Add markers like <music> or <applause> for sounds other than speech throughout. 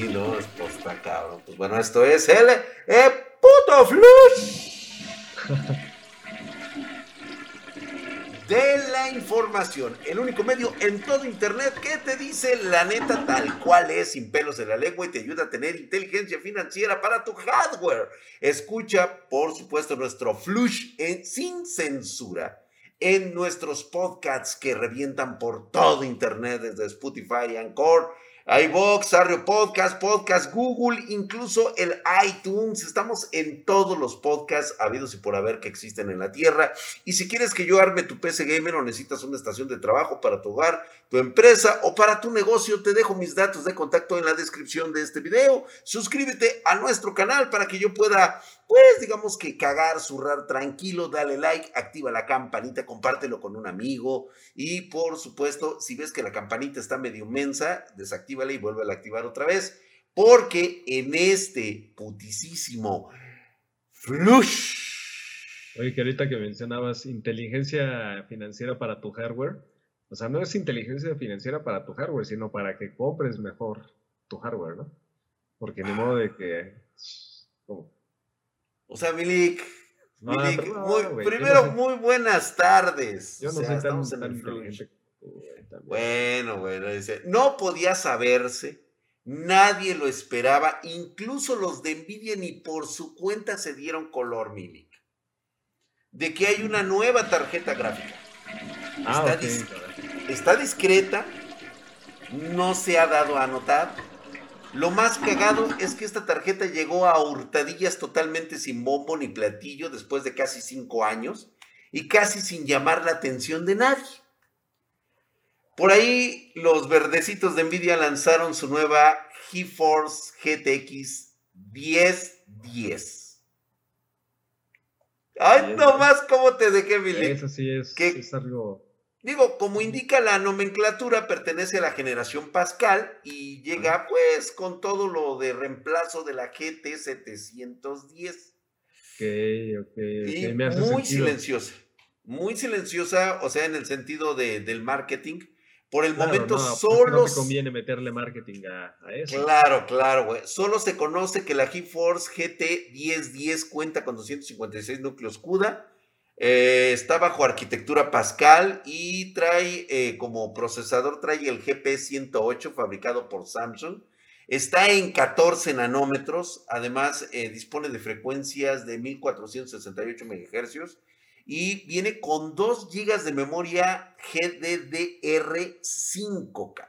Sí, no, esto está cabrón. Pues bueno, esto es el eh, puto flush. de la información, el único medio en todo internet que te dice la neta tal cual es, sin pelos en la lengua y te ayuda a tener inteligencia financiera para tu hardware. Escucha, por supuesto, nuestro flush en, sin censura en nuestros podcasts que revientan por todo internet desde Spotify, Anchor, iVox, Arrio Podcast, Podcast Google, incluso el iTunes. Estamos en todos los podcasts habidos y por haber que existen en la Tierra. Y si quieres que yo arme tu PC Gamer o necesitas una estación de trabajo para tu hogar, tu empresa o para tu negocio, te dejo mis datos de contacto en la descripción de este video. Suscríbete a nuestro canal para que yo pueda pues digamos que cagar, zurrar tranquilo, dale like, activa la campanita, compártelo con un amigo y por supuesto, si ves que la campanita está medio mensa, desactívala y vuelve a activar otra vez, porque en este putisísimo flush. Oye, que ahorita que mencionabas inteligencia financiera para tu hardware, o sea, no es inteligencia financiera para tu hardware, sino para que compres mejor tu hardware, ¿no? Porque ni modo de que... O sea, Milik, primero, muy buenas tardes. Yo no sé estamos en el Bueno, bueno, dice, no podía saberse, nadie lo esperaba, incluso los de Nvidia ni por su cuenta se dieron color, Milik, de que hay una nueva tarjeta gráfica. Ah, está, está discreta, no se ha dado a notar lo más cagado es que esta tarjeta llegó a hurtadillas totalmente sin bombo ni platillo después de casi cinco años y casi sin llamar la atención de nadie. Por ahí los verdecitos de Nvidia lanzaron su nueva GeForce GTX 1010. Ay, nomás cómo te dejé, Billy. Eso sí es, es algo Digo, como indica la nomenclatura, pertenece a la generación Pascal y llega pues con todo lo de reemplazo de la GT710. Ok, ok. Y muy silenciosa, muy silenciosa, o sea, en el sentido de, del marketing. Por el momento pues, solo... No conviene meterle marketing a, eso. Claro, claro, güey. Solo se conoce que la GeForce GT 1010 cuenta con 256 núcleos CUDA eh, está bajo arquitectura Pascal y trae eh, como procesador, trae el GP108 fabricado por Samsung. Está en 14 nanómetros, además eh, dispone de frecuencias de 1468 MHz y viene con 2 GB de memoria GDDR5K.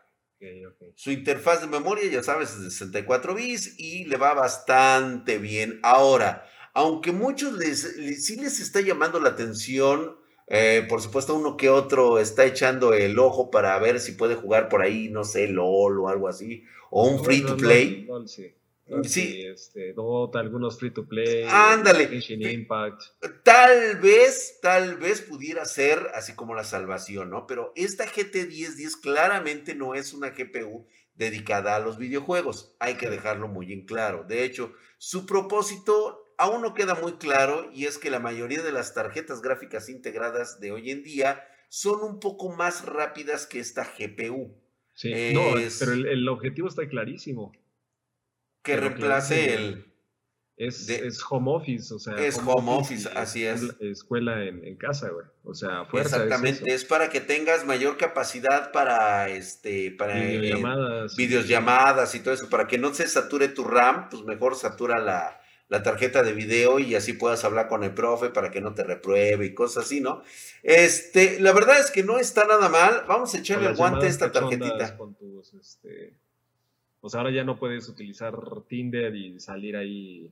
Su interfaz de memoria, ya sabes, es de 64 bits y le va bastante bien. Ahora, aunque muchos les, sí les está llamando la atención, eh, por supuesto uno que otro está echando el ojo para ver si puede jugar por ahí, no sé, LOL o algo así, o un free to play. sí. sí. Este, Dota, algunos free to play. Ándale. Impact. Tal vez, tal vez pudiera ser así como la salvación, ¿no? Pero esta GT 1010 claramente no es una GPU dedicada a los videojuegos. Hay que dejarlo muy en claro. De hecho, su propósito aún no queda muy claro y es que la mayoría de las tarjetas gráficas integradas de hoy en día son un poco más rápidas que esta GPU. Sí, no, pero el, objetivo está clarísimo. Que reemplace el... Es, es, home office, o sea. Es home, office, así es. Escuela en, casa, güey. O sea, fuerza. Exactamente, es, para que tengas mayor capacidad para este, para videollamadas, videollamadas y todo eso, para que no se sature tu RAM, pues mejor satura la, la tarjeta de video y así puedas hablar con el profe para que no te repruebe y cosas así, ¿no? Este, la verdad es que no está nada mal. Vamos a echarle el guante a esta tarjetita. Con tus, este, pues ahora ya no puedes utilizar Tinder y salir ahí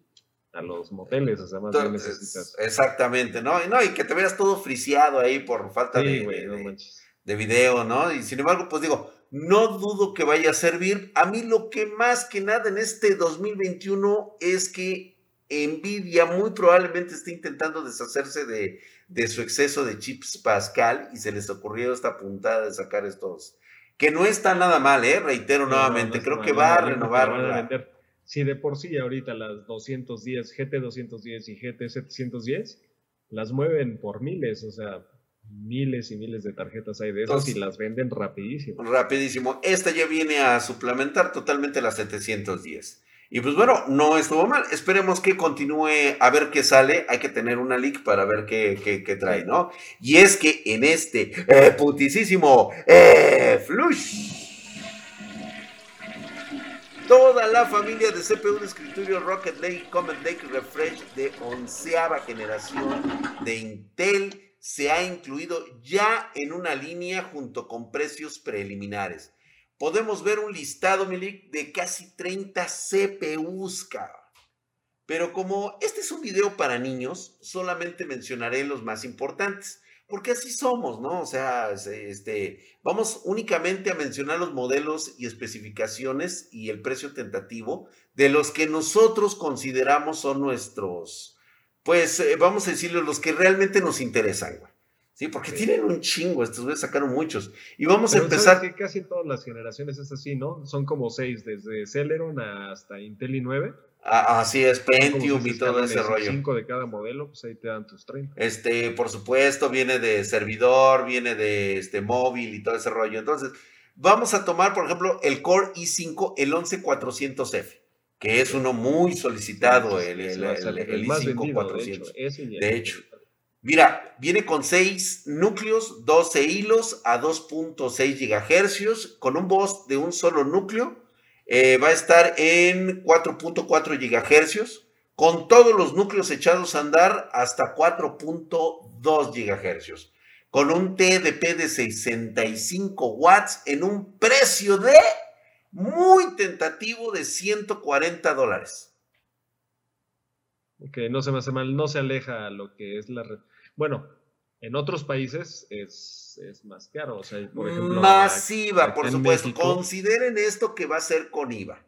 a los moteles, o sea, más bien necesitas. Exactamente, ¿no? Y, no, y que te veas todo friseado ahí por falta de, de video, ¿no? Y sin embargo, pues digo, no dudo que vaya a servir. A mí lo que más que nada en este 2021 es que Nvidia muy probablemente está intentando deshacerse de, su exceso de chips Pascal y se les ocurrió esta puntada de sacar estos, que no está nada mal, ¿eh? reitero nuevamente, creo que va a renovar. Si de por sí ahorita las 210, GT210 y GT710 las mueven por miles, o sea, miles y miles de tarjetas hay de esas y las venden rapidísimo. Rapidísimo. Esta ya viene a suplementar totalmente las 710. Y pues bueno, no estuvo mal. Esperemos que continúe a ver qué sale. Hay que tener una leak para ver qué, qué, trae, ¿no? Y es que en este eh, eh, flush. Toda la familia de CPU de escritorio Rocket Lake Comet Lake Refresh de onceava generación de Intel se ha incluido ya en una línea junto con precios preliminares podemos ver un listado, Milik, de casi 30 CPUs, Pero como este es un video para niños, solamente mencionaré los más importantes, porque así somos, ¿no? O sea, este, vamos únicamente a mencionar los modelos y especificaciones y el precio tentativo de los que nosotros consideramos son nuestros, pues eh, vamos a decirlo, los que realmente nos interesan, güey. Sí, porque tienen un chingo, estos güeyes sacaron muchos. Y vamos a empezar. que casi todas las generaciones es así, ¿no? Son como seis, desde Celeron hasta Intel i9. Ah, así es, Pentium y todo ese rollo. Cinco de cada modelo, pues ahí te dan tus 30. Este, por supuesto, viene de servidor, viene de este móvil y todo ese rollo. Entonces, vamos a tomar, por ejemplo, el Core i5, el 11400F, que es uno muy solicitado, el, el, i5 400. De hecho, Mira, viene con 6 núcleos, 12 hilos a 2.6 GHz, con un bus de un solo núcleo. Eh, va a estar en 4.4 GHz, con todos los núcleos echados a andar hasta 4.2 GHz, con un TDP de 65 watts en un precio de muy tentativo de 140 dólares. Que no se me hace mal, no se aleja a lo que es la red. Bueno, en otros países es, más caro. O sea, por ejemplo. Masiva, por supuesto. Consideren esto que va a ser con IVA.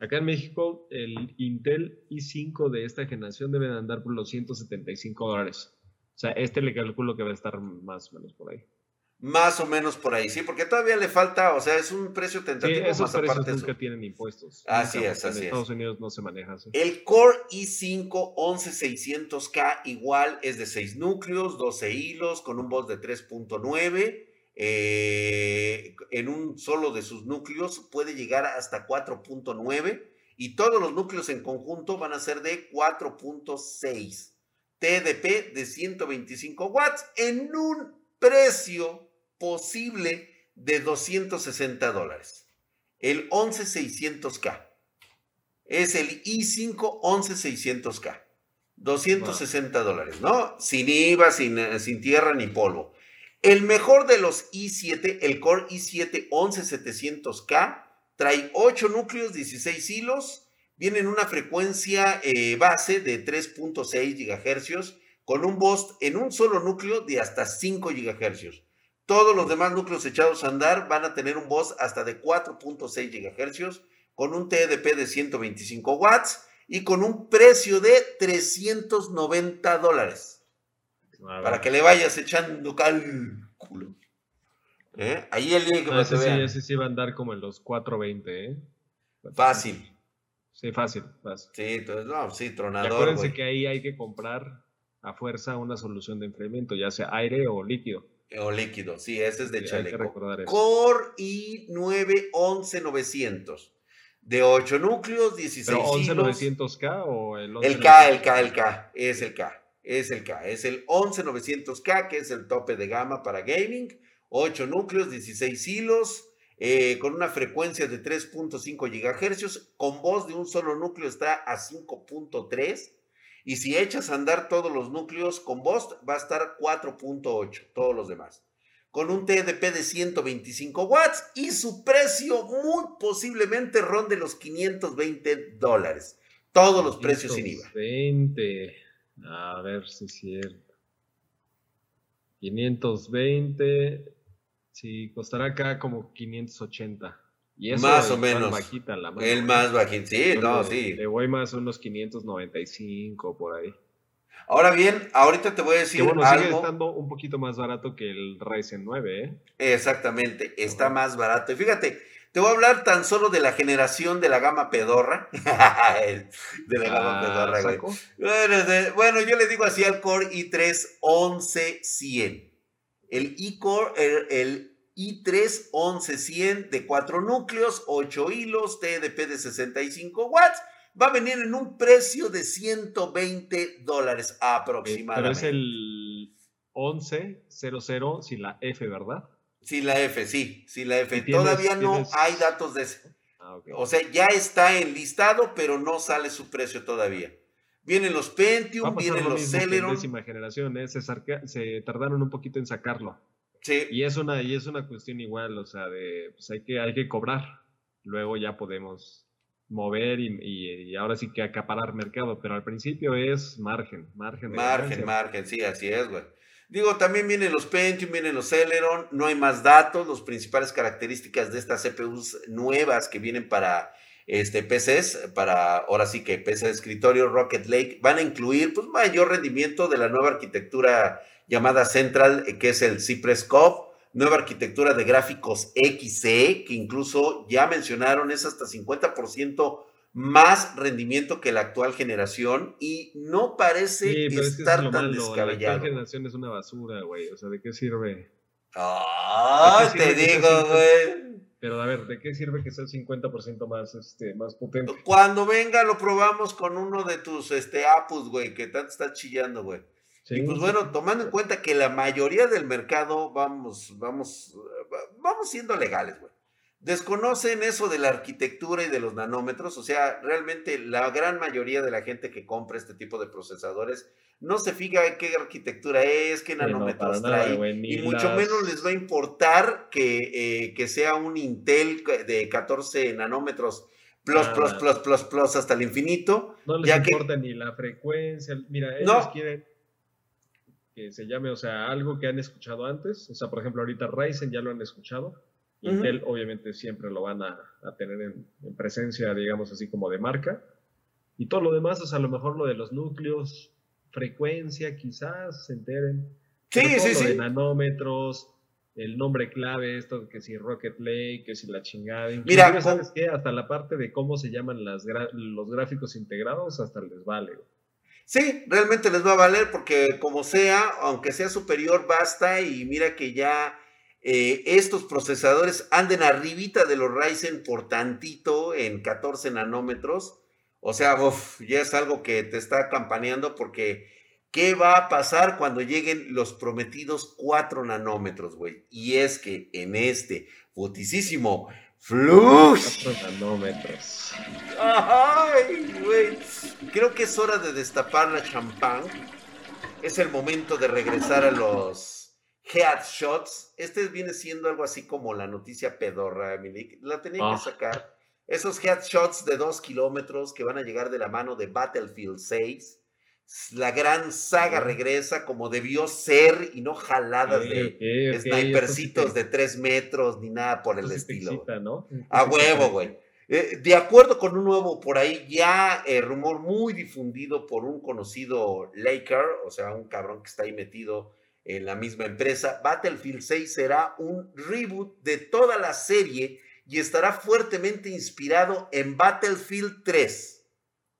Acá en México, el Intel i5 de esta generación debe de andar por los 175 dólares. O sea, este le calculo que va a estar más o menos por ahí. Más o menos por ahí, sí, porque todavía le falta, o sea, es un precio tentativo. Sí, esos precios nunca tienen impuestos. Así es, así en Estados Unidos no se maneja así. El Core i5 11600K igual es de 6 núcleos, 12 hilos, con un bus de 3.9. Eh, en un solo de sus núcleos puede llegar hasta 4.9 y todos los núcleos en conjunto van a ser de 4.6. TDP de 125 watts en un precio posible de 260 dólares. El 11600K. Es el i5 11600K. 260 dólares, ¿no? Sin IVA, sin, eh, sin tierra ni polvo. El mejor de los i7, el Core i7 11700K, trae 8 núcleos, 16 hilos, viene en una frecuencia eh, base de 3.6 GHz, con un boost en un solo núcleo de hasta 5 GHz. Todos los demás núcleos echados a andar van a tener un bus hasta de 4.6 GHz con un TDP de 125 watts y con un precio de 390 dólares. Para que le vayas echando cálculo. ¿Eh? Ahí el link que sí, ese sí va a andar como en los 420, ¿eh? Fácil. Sí, fácil, Sí, entonces, no, sí, tronador. Y acuérdense que ahí hay que comprar a fuerza una solución de enfriamiento, ya sea aire o líquido. O líquido, sí, ese es de chaleco. Core i9 11900. De 8 núcleos, 16 ¿Pero 11900K o el El K, el K, el K. Es el K. Es el K. Es el 11900K, que es el tope de gama para gaming. 8 núcleos, 16 hilos. Eh, con una frecuencia de 3.5 GHz. Con voz de un solo núcleo está a 5.3 y si echas a andar todos los núcleos con Bost, va a estar 4.8, todos los demás. Con un TDP de 125 watts y su precio muy posiblemente ronde los 520 dólares. Todos los precios sin IVA. 20. A ver si es cierto. 520. Sí, costará acá como 580 más o menos. el más bajito, sí, no, sí. Le voy más unos 595 por ahí. Ahora bien, ahorita te voy a decir que bueno, sigue estando un poquito más barato que el Ryzen 9, ¿eh? Exactamente, está más barato. Y fíjate, te voy a hablar tan solo de la generación de la gama pedorra. <laughs> de la gama ah, pedorra, güey. Bueno, bueno, yo le digo así al Core i3 11100. el i-Core, el, i3 11100 de 4 núcleos, 8 hilos, TDP de 65 watts. Va a venir en un precio de 120 dólares aproximadamente. Pero es el 1100 sin la F, ¿verdad? Sin la F, sí, sin la F. Todavía no hay datos de ese. Ah, o sea, ya está enlistado, pero no sale su precio todavía. Vienen los Pentium, vienen los Celeron. décima generación, ¿eh? se, tardaron un poquito en sacarlo. Sí. Y es una, y es una cuestión igual, o sea, de, pues hay que, hay que cobrar. Luego ya podemos mover y, ahora sí que acaparar mercado, pero al principio es margen, margen. margen, margen, sí, así es, güey. Digo, también vienen los Pentium, vienen los Celeron, no hay más datos, las principales características de estas CPUs nuevas que vienen para este, PCs, para ahora sí que PC de escritorio, Rocket Lake, van a incluir pues, mayor rendimiento de la nueva arquitectura llamada Central, eh, que es el Cypress Cove, nueva arquitectura de gráficos XC, que incluso ya mencionaron es hasta 50% más rendimiento que la actual generación y no parece estar tan descabellado. La actual generación es una basura, güey. O sea, ¿de qué sirve? Ah, te digo, güey. Pero a ver, ¿de qué sirve que sea el 50% más, este, más potente? Cuando venga lo probamos con uno de tus este, Apus, güey, que tanto está chillando, güey. Y pues bueno, tomando en cuenta que la mayoría del mercado vamos, vamos, vamos siendo legales, güey. Desconocen eso de la arquitectura y de los nanómetros, o sea, realmente la gran mayoría de la gente que compra este tipo de procesadores no se fija en qué arquitectura es, qué nanómetros trae, y mucho menos les va a importar que, eh, que, sea un Intel de 14 nanómetros plus, plus, plus, plus, plus hasta el infinito. No les importa ni la frecuencia, mira, ellos quieren que se llame, o sea, algo que han escuchado antes, o sea, por ejemplo, ahorita Ryzen ya lo han escuchado, Intel obviamente siempre lo van a, tener en, presencia, digamos así como de marca. Y todo lo demás, o sea, a lo mejor lo de los núcleos, frecuencia, quizás se enteren. Sí, sí, sí. De nanómetros, el nombre clave, esto que si Rocket Lake, que si la chingada. Mira, ¿sabes qué? Hasta la parte de cómo se llaman las los gráficos integrados, hasta les vale. Sí, realmente les va a valer porque como sea, aunque sea superior, basta y mira que ya eh, estos procesadores anden arribita de los Ryzen por tantito en 14 nanómetros. O sea, ya es algo que te está campaneando porque ¿qué va a pasar cuando lleguen los prometidos 4 nanómetros, güey? Y es que en este boticísimo Flux. 4 nanómetros. Ay, güey. Creo que es hora de destapar la champán. Es el momento de regresar a los headshots. Este viene siendo algo así como la noticia pedorra, Milik. La tenía que ah. sacar. Esos headshots de dos kilómetros que van a llegar de la mano de Battlefield 6. La gran saga regresa como debió ser y no jaladas de snipercitos de tres metros ni nada por el estilo. A huevo, güey. Eh, de acuerdo con un nuevo por ahí, ya eh, rumor muy difundido por un conocido Laker, o sea, un cabrón que está ahí metido en la misma empresa, Battlefield 6 será un reboot de toda la serie y estará fuertemente inspirado en Battlefield 3.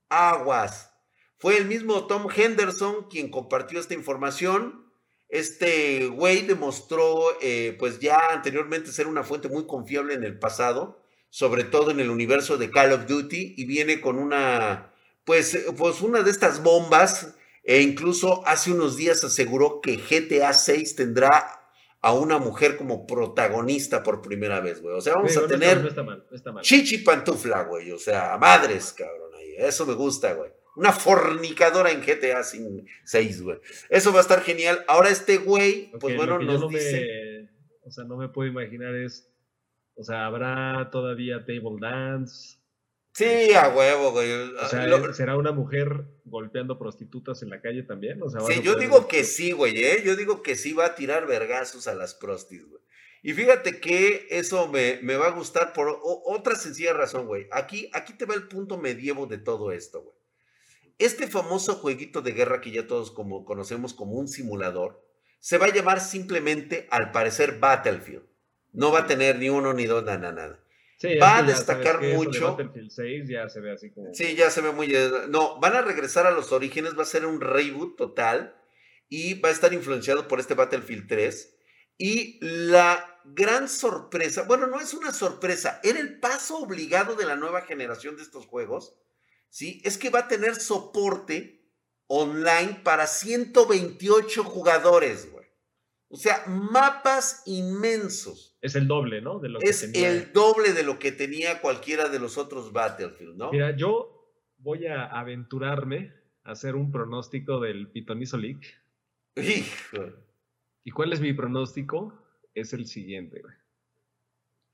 Aguas. Fue el mismo Tom Henderson quien compartió esta información. Este güey demostró, eh, pues ya anteriormente ser una fuente muy confiable en el pasado, sobre todo en el universo de Call of Duty, y viene con una, pues, pues una de estas bombas e incluso hace unos días aseguró que GTA 6 tendrá a una mujer como protagonista por primera vez, güey. O sea, vamos a tener chichi pantufla, güey. O sea, madres, cabrón. Eso me gusta, güey. Una fornicadora en GTA 6, güey. Eso va a estar genial. Ahora este güey, pues bueno, nos dice... o sea, no me puedo imaginar es... O sea, habrá todavía table dance, Sí, a huevo, güey. O sea, ¿será una mujer golpeando prostitutas en la calle también? O sea, sí, yo digo que sí, güey, ¿eh? Yo digo que sí va a tirar vergazos a las prostis, güey. Y fíjate que eso me, me va a gustar por otra sencilla razón, güey. Aquí, aquí te va el punto medievo de todo esto, güey. Este famoso jueguito de guerra que ya todos como, conocemos como un simulador, se va a llamar simplemente, al parecer, Battlefield. No va a tener ni uno ni dos, nada, nada va a destacar mucho. sí, ya se ve así como. Sí, ya se ve muy. Eh, no, van a regresar a los orígenes, va a ser un reboot total y va a estar influenciado por este Battlefield 3. Y la gran sorpresa, bueno, no es una sorpresa, era el paso obligado de la nueva generación de estos juegos, ¿sí? Es que va a tener soporte online para 128 jugadores, güey. O sea, mapas inmensos. Es el doble, ¿no? De lo es el doble de lo que tenía cualquiera de los otros Battlefield, ¿no? Mira, yo voy a aventurarme a hacer un pronóstico del Pitonizo League. Hijo. ¿Y cuál es mi pronóstico? Es el siguiente, güey.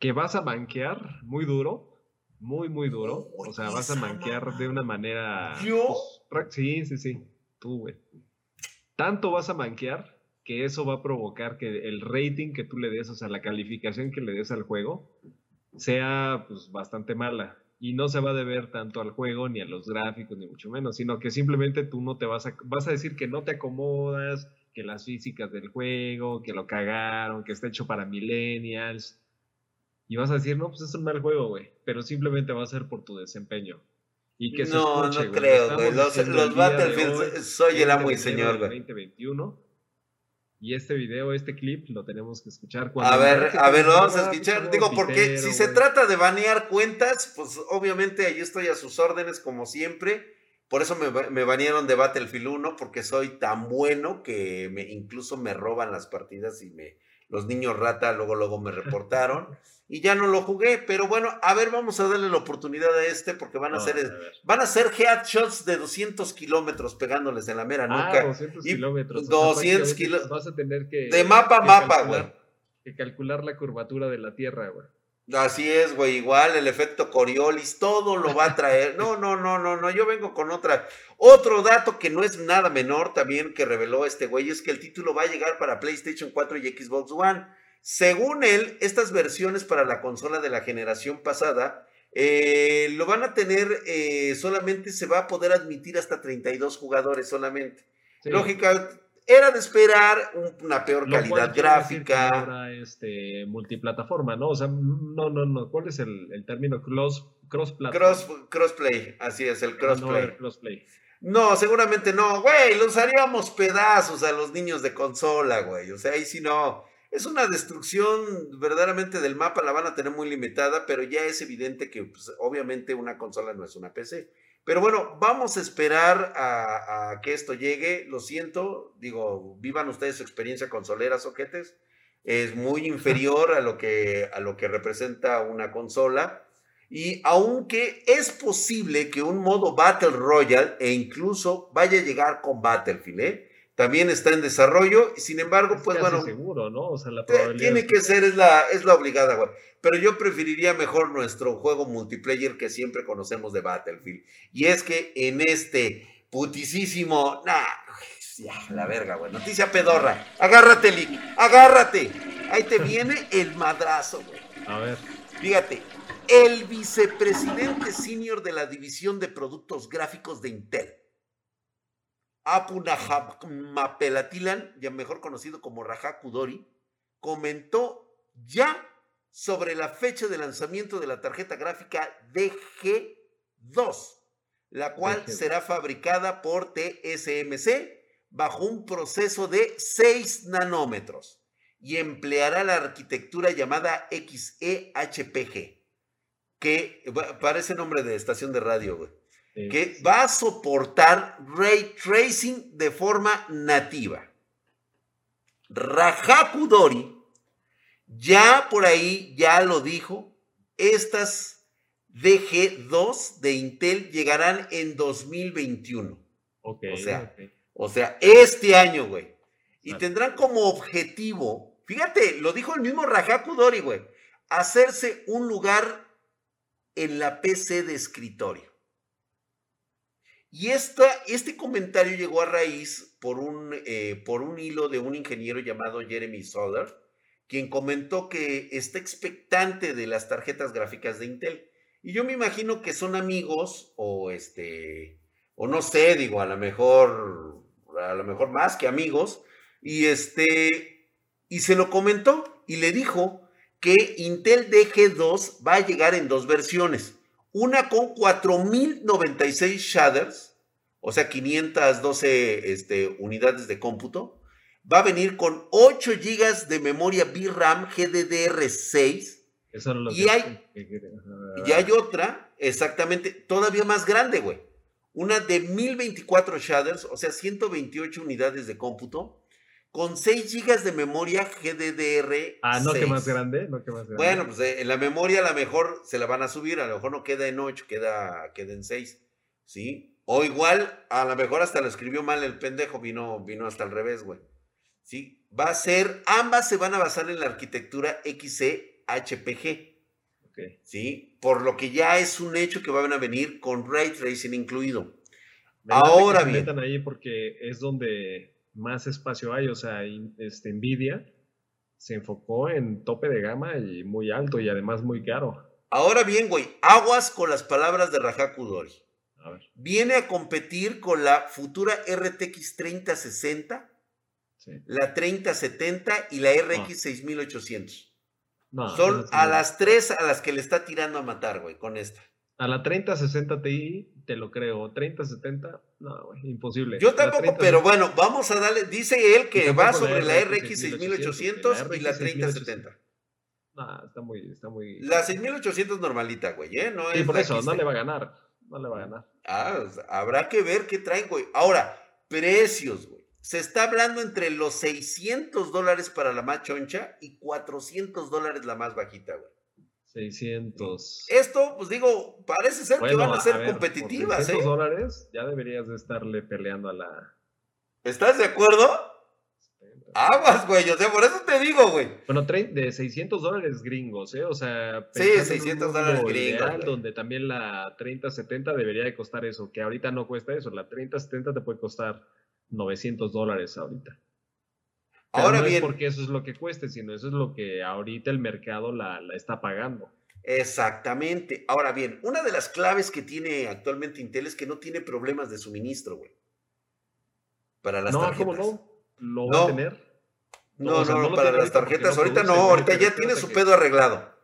Que vas a manquear muy duro, muy, muy duro. o sea, vas a manquear de una manera. ¿Yo? Pues, sí, sí, sí. Tú, güey. Tanto vas a manquear que eso va a provocar que el rating que tú le des, o sea, la calificación que le des al juego, sea pues bastante mala. Y no se va a deber tanto al juego, ni a los gráficos, ni mucho menos, sino que simplemente tú no te vas a, vas a decir que no te acomodas, que las físicas del juego, que lo cagaron, que está hecho para millennials. Y vas a decir, no, pues es un mal juego, güey, pero simplemente va a ser por tu desempeño. Y que no, no creo, güey. Los, los Battlefield, soy el amo y señor, güey. 2021 y este video, este clip, lo tenemos que escuchar cuando... A ver, a ver, lo vamos a escuchar. Digo, porque si se trata de banear cuentas, pues obviamente ahí estoy a sus órdenes como siempre. Por eso me, me banearon de Battlefield 1, porque soy tan bueno que me, incluso me roban las partidas y me, los niños rata luego, luego me <laughs> reportaron. y ya no lo jugué, pero bueno, a ver, vamos a darle la oportunidad a este porque van a, ser van a ser headshots de 200 kilómetros pegándoles en la mera ah, nuca. 200 kilómetros. 200 kilómetros. Vas a tener que... De mapa a mapa, güey. Que calcular la curvatura de la Tierra, güey. Así es, güey, igual el efecto Coriolis, todo lo va a traer. No, no, no, no, no, yo vengo con otra. Otro dato que no es nada menor también que reveló este güey es que el título va a llegar para PlayStation 4 y Xbox One. Según él, estas versiones para la consola de la generación pasada eh, lo van a tener, eh, solamente se va a poder admitir hasta 32 jugadores solamente. Lógica, era de esperar una peor calidad gráfica. Ahora este, multiplataforma, ¿no? O sea, no, no, no. ¿Cuál es el, término? Cross, cross, crossplay, así es, el crossplay. No, seguramente no, güey, los haríamos pedazos a los niños de consola, güey. O sea, ahí sí no es una destrucción verdaderamente del mapa, la van a tener muy limitada, pero ya es evidente que pues, obviamente una consola no es una PC. Pero bueno, vamos a esperar a, que esto llegue. Lo siento, digo, vivan ustedes su experiencia consolera, soquetes. Es muy inferior a lo que, a lo que representa una consola. Y aunque es posible que un modo Battle Royale e incluso vaya a llegar con Battlefield, ¿eh? También está en desarrollo, y sin embargo, pues bueno. seguro, ¿no? O sea, la Tiene que ser, es la, es la obligada, güey. Pero yo preferiría mejor nuestro juego multiplayer que siempre conocemos de Battlefield. Y es que en este putisísimo. Nah, ya, la verga, güey. Noticia pedorra. Agárrate, Lick. Agárrate. Ahí te viene <laughs> el madrazo, güey. A ver. Fíjate. El vicepresidente senior de la división de productos gráficos de Intel Apunahapelatilan, ya mejor conocido como Raja Kudori, comentó ya sobre la fecha de lanzamiento de la tarjeta gráfica DG2, la cual será fabricada por TSMC bajo un proceso de 6 nanómetros y empleará la arquitectura llamada XEHPG, que parece nombre de estación de radio, güey que va a soportar ray tracing de forma nativa. Rajakudori ya por ahí ya lo dijo, estas DG2 de Intel llegarán en 2021. o sea, o sea, este año, güey. Y tendrán como objetivo, fíjate, lo dijo el mismo Rajakudori, güey, hacerse un lugar en la PC de escritorio. Y esta, este comentario llegó a raíz por un, eh, por un hilo de un ingeniero llamado Jeremy Soder, quien comentó que está expectante de las tarjetas gráficas de Intel. Y yo me imagino que son amigos o este, o no sé, digo, a lo mejor, a lo mejor más que amigos. Y este, y se lo comentó y le dijo que Intel DG2 va a llegar en dos versiones una con 4096 shaders, o sea, 512 este, unidades de cómputo, Va a venir con 8 GB de memoria VRAM GDDR6. Eso no lo y, hay, y hay otra, exactamente, todavía más grande, güey. Una de 1024 shaders, o sea, 128 unidades de cómputo, con 6 GB de memoria GDDR. Ah, no, que más grande, no que más grande. Bueno, pues eh, en la memoria a lo mejor se la van a subir, a lo mejor no queda en 8, queda, queda en 6, ¿sí? O igual, a lo mejor hasta lo escribió mal el pendejo, vino, vino hasta al revés, güey. ¿Sí? Va a ser, ambas se van a basar en la arquitectura XC HPG. ¿Sí? Por lo que ya es un hecho que van a venir con Ray Tracing incluido. Ahora bien. metan ahí porque es donde más espacio hay, o sea, este, Nvidia se enfocó en tope de gama y muy alto y además muy caro. Ahora bien, güey, aguas con las palabras de Raja Kudori. Viene a competir con la futura RTX 3060, la 3070 y la RX 6800. Son a las tres a las que le está tirando a matar, güey, con esta. A la 3060 Ti te lo creo. 3070, no, güey, imposible. Yo tampoco, pero bueno, vamos a darle. Dice él que va sobre la RX 6800 y la 3070. No, está muy, está muy. La 6800 normalita, güey, ¿eh? No sí, por eso, no le va a ganar no le va a ganar. Ah, habrá que ver qué traen, güey. Ahora, precios, güey. Se está hablando entre los 600 dólares para la más choncha y 400 dólares la más bajita, güey. 600. Esto, pues digo, parece ser que van a ser competitivas, 600 ¿eh? dólares ya deberías de estarle peleando a la... ¿Estás de acuerdo? Aguas, güey, o sea, por eso te digo, güey. Bueno, de 600 dólares gringos, ¿eh? O sea, sí, 600 dólares gringos. donde también la 3070 debería de costar eso, que ahorita no cuesta eso. La 3070 te puede costar 900 dólares ahorita. Ahora no bien. Es porque eso es lo que cueste, sino eso es lo que ahorita el mercado la, la está pagando. Exactamente. Ahora bien, una de las claves que tiene actualmente Intel es que no tiene problemas de suministro, güey. Para las no, ¿cómo no? ¿Lo va a tener? No, no, no, para las tarjetas. ahorita no, ahorita ya tiene su pedo arreglado.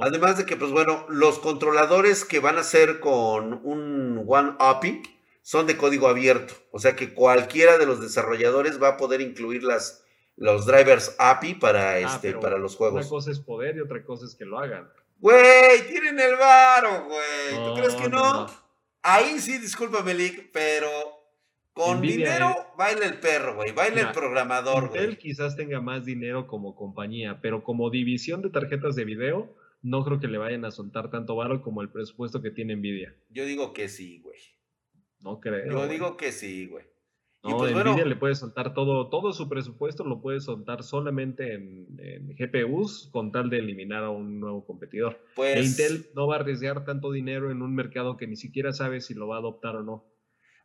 Además de que, pues bueno, los controladores que van a ser con un One API son de código abierto. O sea que cualquiera de los desarrolladores va a poder incluir las, los drivers API para, ah, este, para los juegos. Una cosa es poder y otra cosa es que lo hagan. Güey, tienen el varo, güey. ¿Tú crees que no? Ahí sí, discúlpame, Lick, pero con dinero baila el perro, güey, baila el programador, güey. Intel quizás tenga más dinero como compañía, pero como división de tarjetas de video, no creo que le vayan a soltar tanto varo como el presupuesto que tiene Nvidia. Yo digo que sí, güey. No creo. Yo digo que sí, güey. No, pues, Nvidia le puede soltar todo, todo su presupuesto lo puede soltar solamente en, GPUs con tal de eliminar a un nuevo competidor. Pues, e Intel no va a arriesgar tanto dinero en un mercado que ni siquiera sabe si lo va a adoptar o no.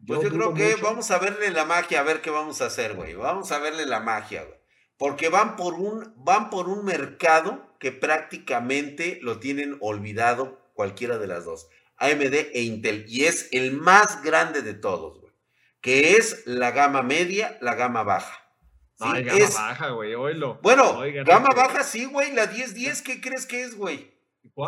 Pues yo, creo que vamos a verle la magia, a ver qué vamos a hacer, güey. Vamos a verle la magia, güey. Porque van por un, van por un mercado que prácticamente lo tienen olvidado cualquiera de las dos. AMD e Intel. Y es el más grande de todos, güey. Que es la gama media, la gama baja. Ay, gama baja, güey, oílo. Bueno, gama baja sí, güey. La 1010, ¿qué crees que es, güey?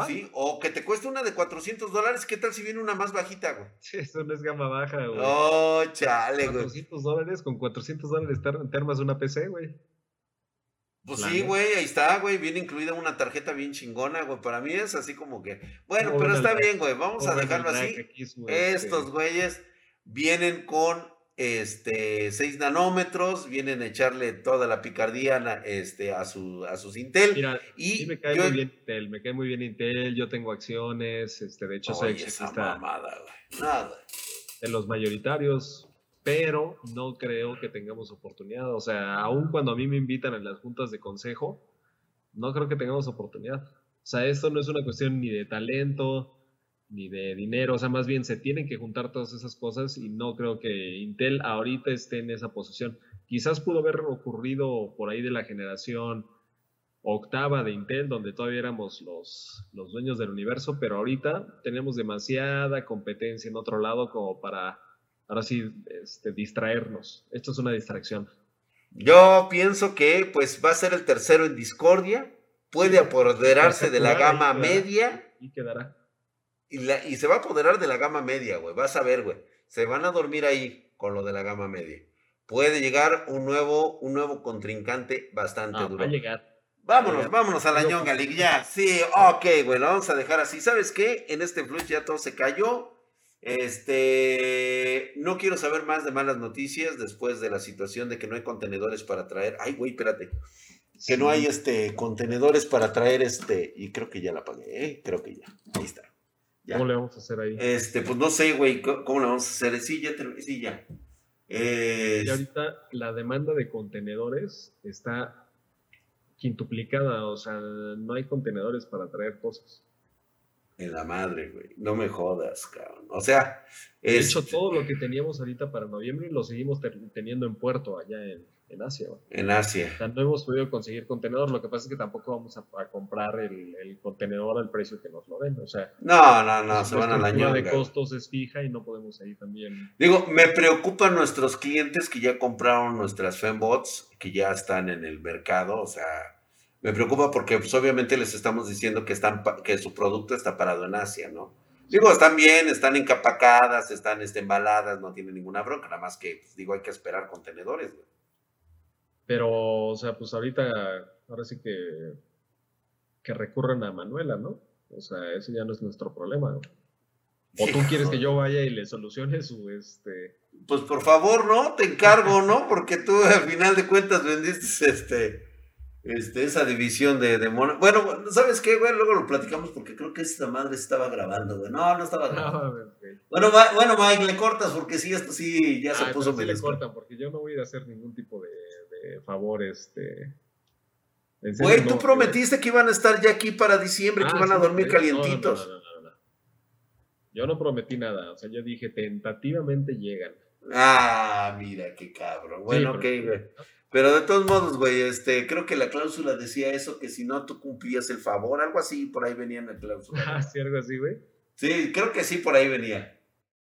Sí, o que te cueste una de 400 dólares, ¿qué tal si viene una más bajita, güey? Eso no es gama baja, güey. Oh, chale, güey. 400 dólares, con 400 dólares te armas una PC, güey. Pues sí, güey, ahí está, güey. Viene incluida una tarjeta bien chingona, güey. Para mí es así como que. Bueno, pero está bien, güey. Vamos a dejarlo así. Estos güeyes vienen con este, 6 nanómetros, vienen a echarle toda la picardía este, a, su, a sus Intel. Mira, y me cae muy bien Intel, me cae muy bien Intel, yo tengo acciones, este, de hecho soy exista Nada. de los mayoritarios, pero no creo que tengamos oportunidad. O sea, aun cuando a mí me invitan en las juntas de consejo, no creo que tengamos oportunidad. O sea, esto no es una cuestión ni de talento, ni de dinero, o sea, más bien se tienen que juntar todas esas cosas y no creo que Intel ahorita esté en esa posición. Quizás pudo haber ocurrido por ahí de la generación octava de Intel, donde todavía éramos los, los dueños del universo, pero ahorita tenemos demasiada competencia en otro lado como para, ahora sí, este, distraernos. Esto es una distracción. Yo pienso que pues va a ser el tercero en discordia, puede apoderarse de la gama media. Y quedará y, se va a apoderar de la gama media, güey. Vas a ver, güey. Se van a dormir ahí con lo de la gama media. puede llegar un nuevo, un nuevo contrincante bastante duro. va a llegar. Vámonos, vámonos a la ñonga League, ya. Sí, ok, güey, lo vamos a dejar así. ¿Sabes qué? En este flush ya todo se cayó. Este, no quiero saber más de malas noticias después de la situación de que no hay contenedores para traer. Ay, güey, espérate. Que no hay este contenedores para traer este. Y creo que ya la pagué, ¿eh? Creo que ya. Ahí está. Ya. ¿Cómo le vamos a hacer ahí? Este, pues no sé, güey, ¿cómo cómo lo vamos a hacer? Sí, ya, sí, ya. Y ahorita la demanda de contenedores está quintuplicada, o sea, no hay contenedores para traer cosas. en la madre, güey. No me jodas, cabrón. O sea, De hecho, todo lo que teníamos ahorita para noviembre lo seguimos teniendo en puerto allá en, en Asia. güey. en Asia. O sea, no hemos podido conseguir contenedor, lo que pasa es que tampoco vamos a, a comprar el, el contenedor al precio que nos lo den. O sea, No, no, no, se van a la estructura de ñonga. costos es fija y no podemos ahí también. Digo, me preocupan nuestros clientes que ya compraron nuestras fembots, que ya están en el mercado, o sea, me preocupa porque pues, obviamente les estamos diciendo que están que su producto está parado en Asia, ¿no? Digo, están bien, están encapacadas, están este, embaladas, no tienen ninguna bronca, nada más que, pues, digo, hay que esperar contenedores, güey. Pero, o sea, pues ahorita, ahora sí que, que recurran a Manuela, ¿no? O sea, ese ya no es nuestro problema. ¿no? O tú quieres que yo vaya y le solucione su, este... Pues por favor, ¿no? Te encargo, ¿no? Porque tú al final de cuentas vendiste este, este, esa división de, de mono. Bueno, ¿sabes qué, güey? Luego lo platicamos porque creo que esta madre estaba grabando, güey. No, no estaba No, grabando. a ver, ok. Bueno, bueno, Mike, le cortas porque sí, esto sí ya se Ah, puso sí le cortan, porque yo no voy a ir a hacer ningún tipo de, de favor, este... Güey, tú prometiste que iban a estar ya aquí para diciembre, que Ah, iban a dormir no, calientitos. no, no. Yo no prometí nada, o sea, yo dije tentativamente llegan. Ah, mira, qué cabrón. Bueno, Sí, ok, pero- güey. Pero de todos modos, güey, este, creo que la cláusula decía eso, que si no tú cumplías el favor, algo así, por ahí venía en la cláusula. <laughs> Ah, sí, algo así, güey. Sí, creo que sí, por ahí venía.